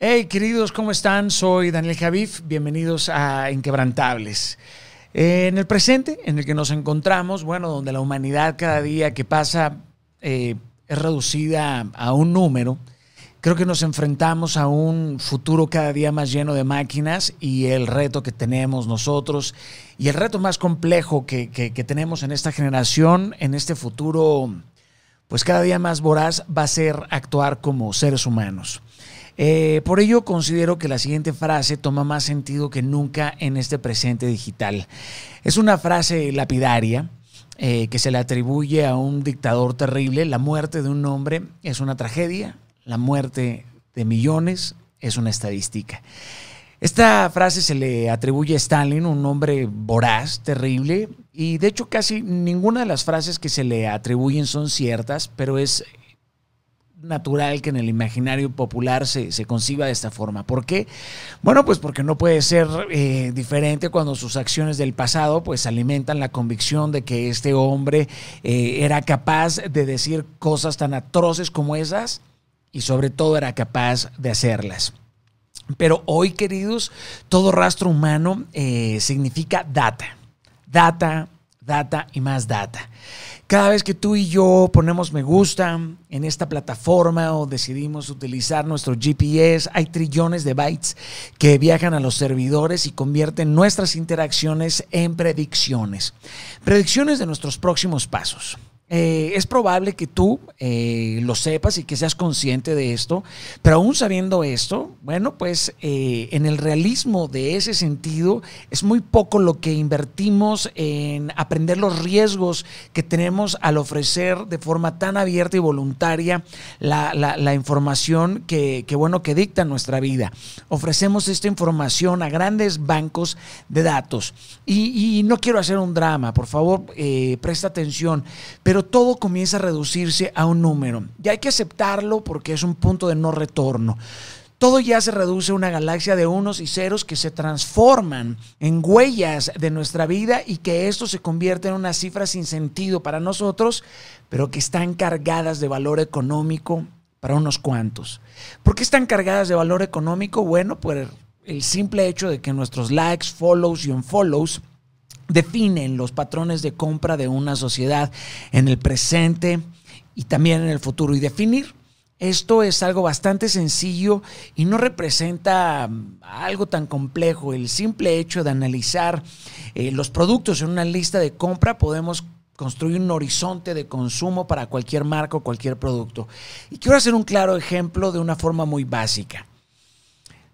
Hey, queridos, ¿cómo están? Soy Daniel Javif. Bienvenidos a Inquebrantables. en el presente en el que nos encontramos, bueno, donde la humanidad cada día que pasa eh, es reducida a un número, creo que nos enfrentamos a un futuro cada día más lleno de máquinas y el reto que tenemos nosotros y el reto más complejo que, que tenemos en esta generación, en este futuro, pues cada día más voraz, va a ser actuar como seres humanos. Eh, por ello considero que la siguiente frase toma más sentido que nunca en este presente digital. Es una frase lapidaria eh, que se le atribuye a un dictador terrible. La muerte de un hombre es una tragedia, la muerte de millones es una estadística. Esta frase se le atribuye a Stalin, un hombre voraz, terrible, y de hecho casi ninguna de las frases que se le atribuyen son ciertas, pero es natural que en el imaginario popular se, conciba de esta forma. ¿Por qué? Bueno, pues porque no puede ser eh, diferente cuando sus acciones del pasado pues alimentan la convicción de que este hombre eh, era capaz de decir cosas tan atroces como esas y sobre todo era capaz de hacerlas. Pero hoy, queridos, todo rastro humano eh, significa data. Data, data y más data. Cada vez que tú y yo ponemos me gusta en esta plataforma o decidimos utilizar nuestro GPS, hay trillones de bytes que viajan a los servidores y convierten nuestras interacciones en predicciones. Predicciones de nuestros próximos pasos. Eh, es probable que tú eh, lo sepas y que seas consciente de esto, pero aún sabiendo esto, bueno, pues eh, en el realismo de ese sentido es muy poco lo que invertimos en aprender los riesgos que tenemos al ofrecer de forma tan abierta y voluntaria la, información que, bueno, que dicta nuestra vida. Ofrecemos esta información a grandes bancos de datos y, y no quiero hacer un drama, por favor, presta atención, pero todo comienza a reducirse a un número. Y hay que aceptarlo porque es un punto de no retorno. Todo ya se reduce a una galaxia de unos y ceros que se transforman en huellas de nuestra vida y que esto se convierte en una cifra sin sentido para nosotros, pero que están cargadas de valor económico para unos cuantos. ¿Por qué están cargadas de valor económico? Bueno, por el simple hecho de que nuestros likes, follows y unfollows definen los patrones de compra de una sociedad en el presente y también en el futuro. Y definir esto es algo bastante sencillo y no representa mm, algo tan complejo. El simple hecho de analizar eh, los productos en una lista de compra podemos construir un horizonte de consumo para cualquier marca o cualquier producto. Y quiero hacer un claro ejemplo de una forma muy básica.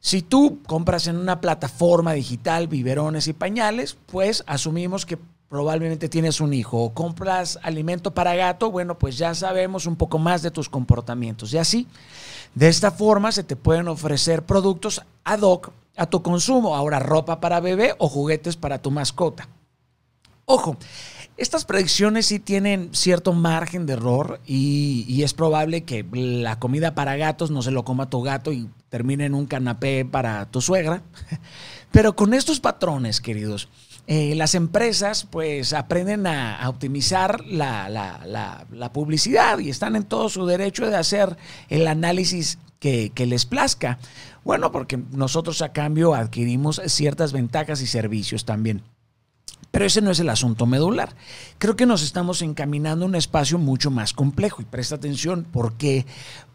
Si tú compras en una plataforma digital biberones y pañales, pues asumimos que probablemente tienes un hijo o compras alimento para gato, bueno, pues ya sabemos un poco más de tus comportamientos. Y así, de esta forma se te pueden ofrecer productos ad hoc a tu consumo. Ahora, ropa para bebé o juguetes para tu mascota. Ojo, estas predicciones sí tienen cierto margen de error y, es probable que la comida para gatos no se lo coma tu gato y termine en un canapé para tu suegra. Pero con estos patrones, queridos, eh, las empresas pues aprenden a, optimizar la, publicidad y están en todo su derecho de hacer el análisis que, que les plazca. Bueno, porque nosotros a cambio adquirimos ciertas ventajas y servicios también. Pero ese no es el asunto medular. Creo que nos estamos encaminando a un espacio mucho más complejo. Y presta atención, ¿por qué?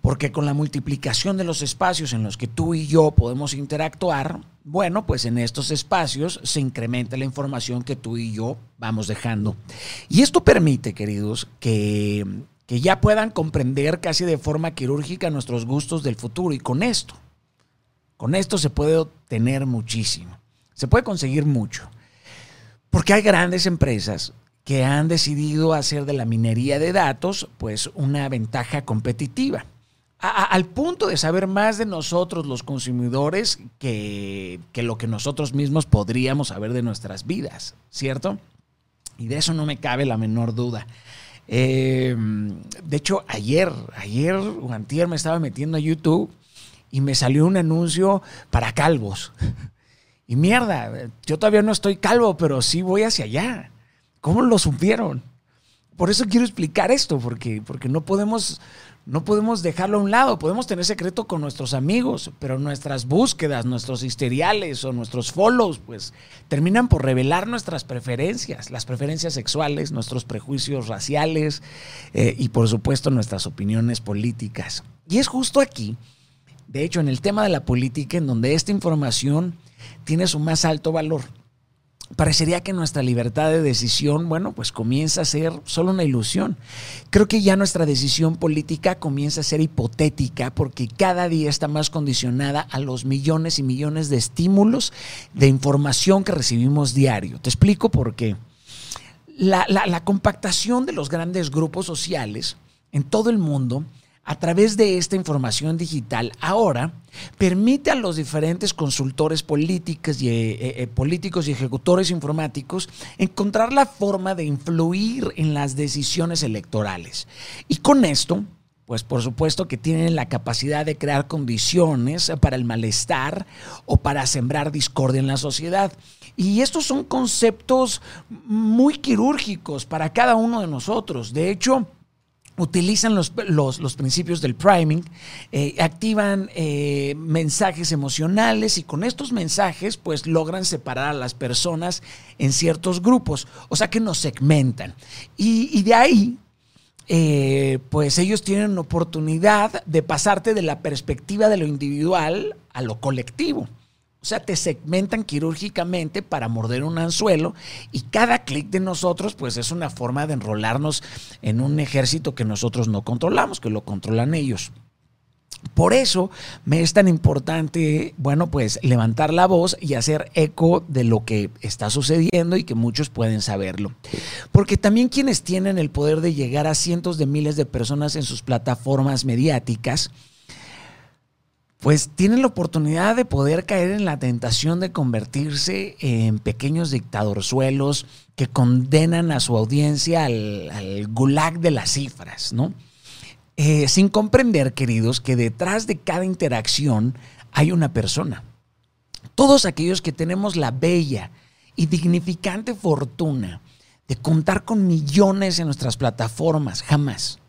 Porque con la multiplicación de los espacios en los que tú y yo podemos interactuar, bueno, pues en estos espacios se incrementa la información que tú y yo vamos dejando. Y esto permite, queridos, que, que ya puedan comprender casi de forma quirúrgica nuestros gustos del futuro. Y con esto, con esto se puede obtener muchísimo. Se puede conseguir mucho. Porque hay grandes empresas que han decidido hacer de la minería de datos pues una ventaja competitiva. al punto de saber más de nosotros los consumidores que, lo que nosotros mismos podríamos saber de nuestras vidas, ¿cierto? Y de eso no me cabe la menor duda. Em, de hecho, ayer, ayer o antier me estaba metiendo a YouTube y me salió un anuncio para calvos. Y mierda, yo todavía no estoy calvo, pero sí voy hacia allá. ¿Cómo lo supieron? por eso quiero explicar esto, porque, porque no podemos no podemos dejarlo a un lado, podemos tener secreto con nuestros amigos, pero nuestras búsquedas, nuestros historiales o nuestros follows, pues terminan por revelar nuestras preferencias, las preferencias sexuales, nuestros prejuicios raciales eh, y por supuesto nuestras opiniones políticas. Y es justo aquí, de hecho, en el tema de la política, en donde esta información tiene su más alto valor parecería que nuestra libertad de decisión, bueno, pues comienza a ser solo una ilusión. Creo que ya nuestra decisión política comienza a ser hipotética porque cada día está más condicionada a los millones y millones de estímulos de información que recibimos diario. Te explico por qué. La, la compactación de los grandes grupos sociales en todo el mundo a través de esta información digital ahora permite a los diferentes consultores políticos y, eh, eh, políticos y ejecutores informáticos encontrar la forma de influir en las decisiones electorales. Y con esto, pues por supuesto que tienen la capacidad de crear condiciones para el malestar o para sembrar discordia en la sociedad. Y estos son conceptos muy quirúrgicos para cada uno de nosotros. De hecho, utilizan los, los, principios del priming, eh, activan eh, mensajes emocionales y con estos mensajes pues logran separar a las personas en ciertos grupos, o sea que nos segmentan. Y, de ahí eh, pues ellos tienen oportunidad de pasarte de la perspectiva de lo individual a lo colectivo. O sea, te segmentan quirúrgicamente para morder un anzuelo y cada clic de nosotros pues es una forma de enrolarnos en un ejército que nosotros no controlamos, que lo controlan ellos. Por eso me es tan importante, bueno, pues levantar la voz y hacer eco de lo que está sucediendo y que muchos pueden saberlo. Porque también quienes tienen el poder de llegar a cientos de miles de personas en sus plataformas mediáticas, pues tienen la oportunidad de poder caer en la tentación de convertirse en pequeños dictadorzuelos que condenan a su audiencia al, gulag de las cifras, ¿no? Eh, sin comprender, queridos, que detrás de cada interacción hay una persona. Todos aquellos que tenemos la bella y dignificante fortuna de contar con millones en nuestras plataformas, jamás,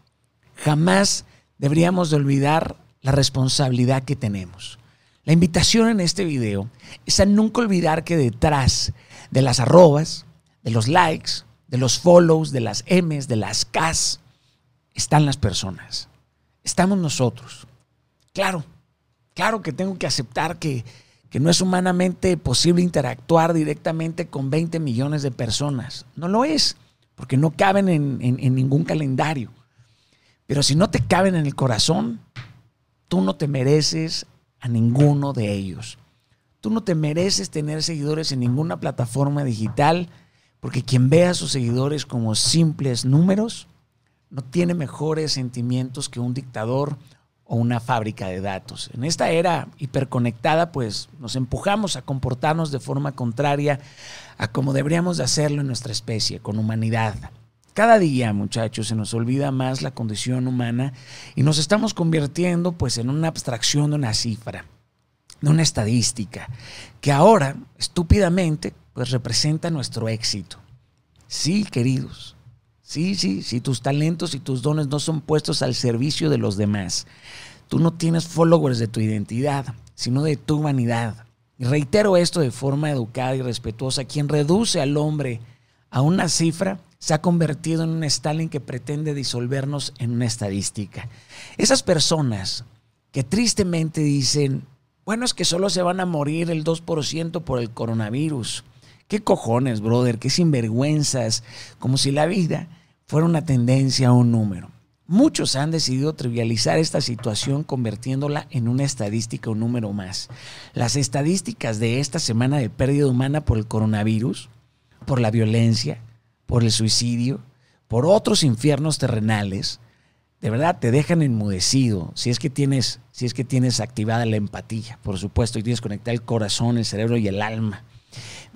jamás deberíamos de olvidar la responsabilidad que tenemos. La invitación en este video es a nunca olvidar que detrás de las arrobas, de los likes, de los follows, de las M's, de las K's, están las personas. Estamos nosotros. Claro, claro que tengo que aceptar que, no es humanamente posible interactuar directamente con 20 millones de personas. No lo es, porque no caben en ningún calendario. Pero si no te caben en el corazón, Tú no te mereces a ninguno de ellos. Tú no te mereces tener seguidores en ninguna plataforma digital porque quien ve a sus seguidores como simples números no tiene mejores sentimientos que un dictador o una fábrica de datos. En esta era hiperconectada, pues nos empujamos a comportarnos de forma contraria a como deberíamos de hacerlo en nuestra especie, con humanidad. Cada día, muchachos, se nos olvida más la condición humana y nos estamos convirtiendo pues en una abstracción de una cifra, de una estadística, que ahora, estúpidamente, pues representa nuestro éxito. Sí, queridos, sí, sí, si tus talentos y tus dones no son puestos al servicio de los demás, tú no tienes followers de tu identidad, sino de tu vanidad. Y reitero esto de forma educada y respetuosa, quien reduce al hombre a una cifra, se ha convertido en un Stalin que pretende disolvernos en una estadística. Esas personas que tristemente dicen, bueno, es que solo se van a morir el 2% por el coronavirus. ¿Qué cojones, brother? ¿Qué sinvergüenzas? Como si la vida fuera una tendencia o un número. Muchos han decidido trivializar esta situación convirtiéndola en una estadística, un número más. Las estadísticas de esta semana de pérdida humana por el coronavirus, por la violencia, por el suicidio, por otros infiernos terrenales, de verdad te dejan enmudecido si es que tienes, si es que tienes activada la empatía, por supuesto, y tienes conectado el corazón, el cerebro y el alma.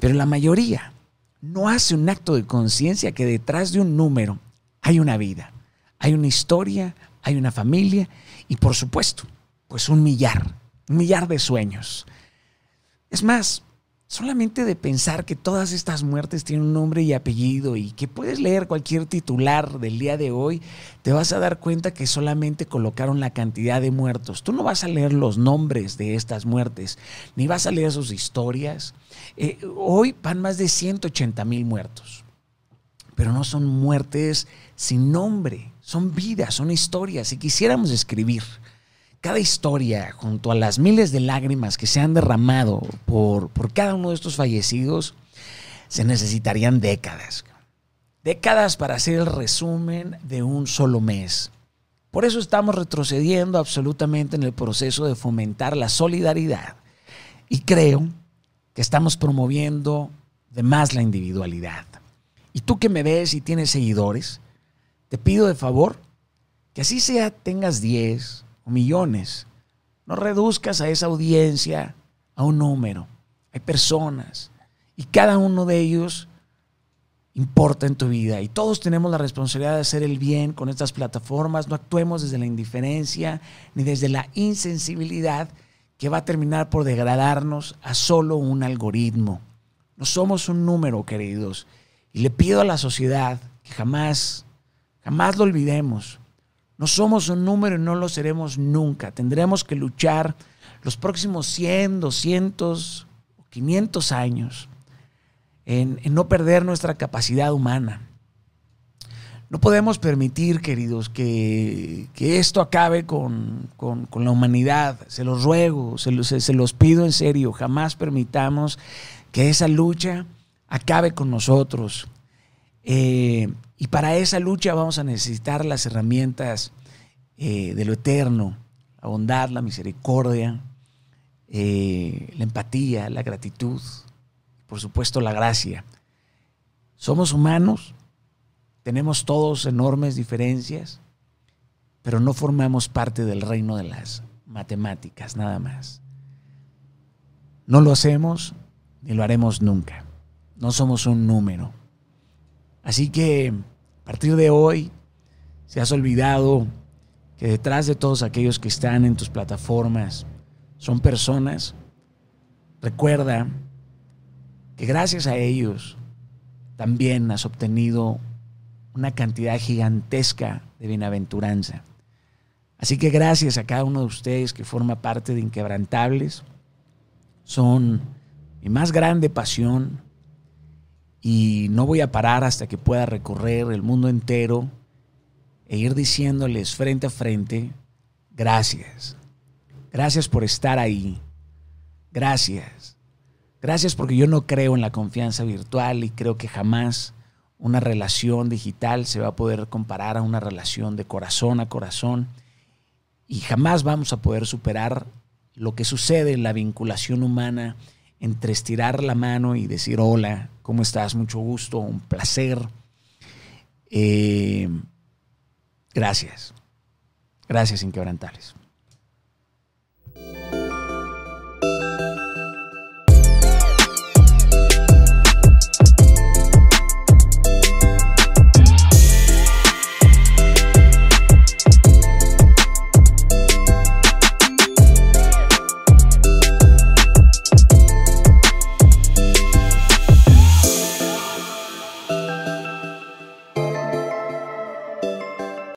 Pero la mayoría no hace un acto de conciencia que detrás de un número hay una vida, hay una historia, hay una familia y por supuesto, pues un millar, un millar de sueños. Es más, solamente de pensar que todas estas muertes tienen un nombre y apellido y que puedes leer cualquier titular del día de hoy, te vas a dar cuenta que solamente colocaron la cantidad de muertos. Tú no vas a leer los nombres de estas muertes, ni vas a leer sus historias. Eh, hoy van más de 180 mil muertos, pero no son muertes sin nombre, son vidas, son historias. Si quisiéramos escribir cada historia, junto a las miles de lágrimas que se han derramado por, por cada uno de estos fallecidos, se necesitarían décadas. Décadas para hacer el resumen de un solo mes. Por eso estamos retrocediendo absolutamente en el proceso de fomentar la solidaridad. Y creo que estamos promoviendo de más la individualidad. Y tú que me ves y tienes seguidores, te pido de favor que así sea tengas 10, o millones. No reduzcas a esa audiencia a un número. Hay personas y cada uno de ellos importa en tu vida y todos tenemos la responsabilidad de hacer el bien con estas plataformas. No actuemos desde la indiferencia ni desde la insensibilidad que va a terminar por degradarnos a solo un algoritmo. No somos un número, queridos. Y le pido a la sociedad que jamás, jamás lo olvidemos. No somos un número y no lo seremos nunca. Tendremos que luchar los próximos 100, 200 o 500 años en, no perder nuestra capacidad humana. No podemos permitir, queridos, que, esto acabe con, la humanidad. Se los ruego, se los pido en serio. Jamás permitamos que esa lucha acabe con nosotros. Eh, y para esa lucha vamos a necesitar las herramientas eh, de lo eterno, la bondad, la misericordia, eh, la empatía, la gratitud, por supuesto la gracia. Somos humanos, tenemos todos enormes diferencias, pero no formamos parte del reino de las matemáticas, nada más. No lo hacemos ni lo haremos nunca. No somos un número. Así que a partir de hoy, se has olvidado que detrás de todos aquellos que están en tus plataformas son personas, recuerda que gracias a ellos también has obtenido una cantidad gigantesca de bienaventuranza. Así que gracias a cada uno de ustedes que forma parte de Inquebrantables. Son mi más grande pasión, y no voy a parar hasta que pueda recorrer el mundo entero e ir diciéndoles frente a frente, gracias. Gracias por estar ahí. Gracias. Gracias porque yo no creo en la confianza virtual y creo que jamás una relación digital se va a poder comparar a una relación de corazón a corazón y jamás vamos a poder superar lo que sucede en la vinculación humana entre estirar la mano y decir hola, ¿cómo estás? Mucho gusto, un placer. Eh, gracias. Gracias, inquebrantables.